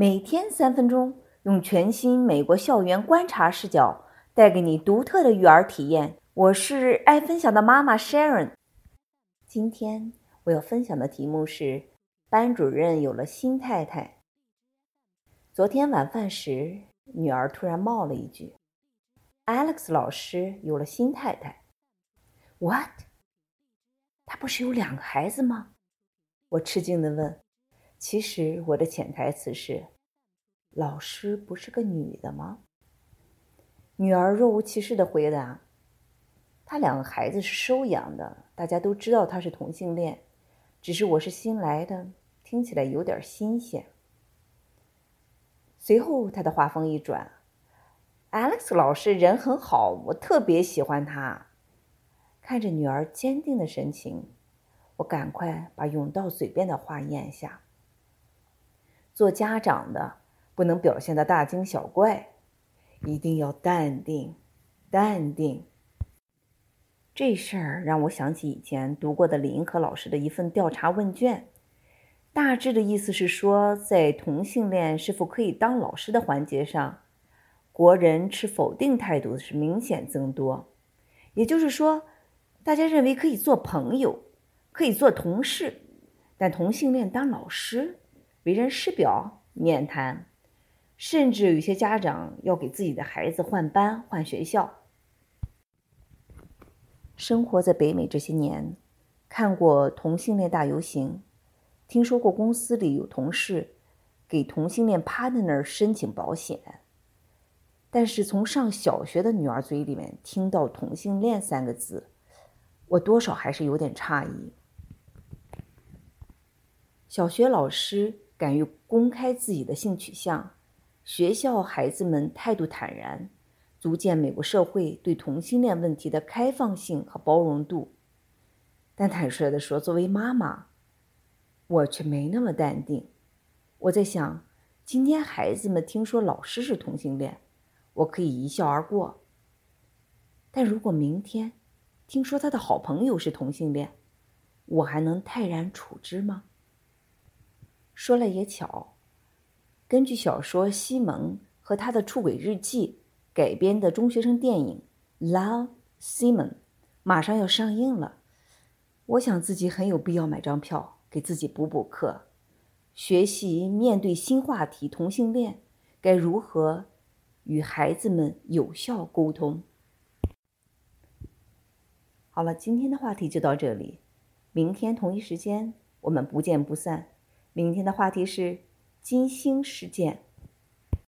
每天三分钟，用全新美国校园观察视角，带给你独特的育儿体验。我是爱分享的妈妈 Sharon。今天我要分享的题目是：班主任有了新太太。昨天晚饭时，女儿突然冒了一句：“Alex 老师有了新太太。”What？他不是有两个孩子吗？我吃惊地问。其实我的潜台词是：老师不是个女的吗？女儿若无其事的回答：“她两个孩子是收养的，大家都知道她是同性恋，只是我是新来的，听起来有点新鲜。”随后他的话锋一转：“Alex 老师人很好，我特别喜欢他。”看着女儿坚定的神情，我赶快把涌到嘴边的话咽下。做家长的不能表现的大惊小怪，一定要淡定，淡定。这事儿让我想起以前读过的李银河老师的一份调查问卷，大致的意思是说，在同性恋是否可以当老师的环节上，国人持否定态度是明显增多。也就是说，大家认为可以做朋友，可以做同事，但同性恋当老师。为人师表，免谈，甚至有些家长要给自己的孩子换班、换学校。生活在北美这些年，看过同性恋大游行，听说过公司里有同事给同性恋 partner 申请保险，但是从上小学的女儿嘴里面听到同性恋三个字，我多少还是有点诧异。小学老师。敢于公开自己的性取向，学校孩子们态度坦然，足见美国社会对同性恋问题的开放性和包容度。但坦率地说，作为妈妈，我却没那么淡定。我在想，今天孩子们听说老师是同性恋，我可以一笑而过；但如果明天听说他的好朋友是同性恋，我还能泰然处之吗？说来也巧，根据小说《西蒙和他的出轨日记》改编的中学生电影《Love Simon》马上要上映了。我想自己很有必要买张票，给自己补补课，学习面对新话题同性恋该如何与孩子们有效沟通。好了，今天的话题就到这里，明天同一时间我们不见不散。今天的话题是金星事件。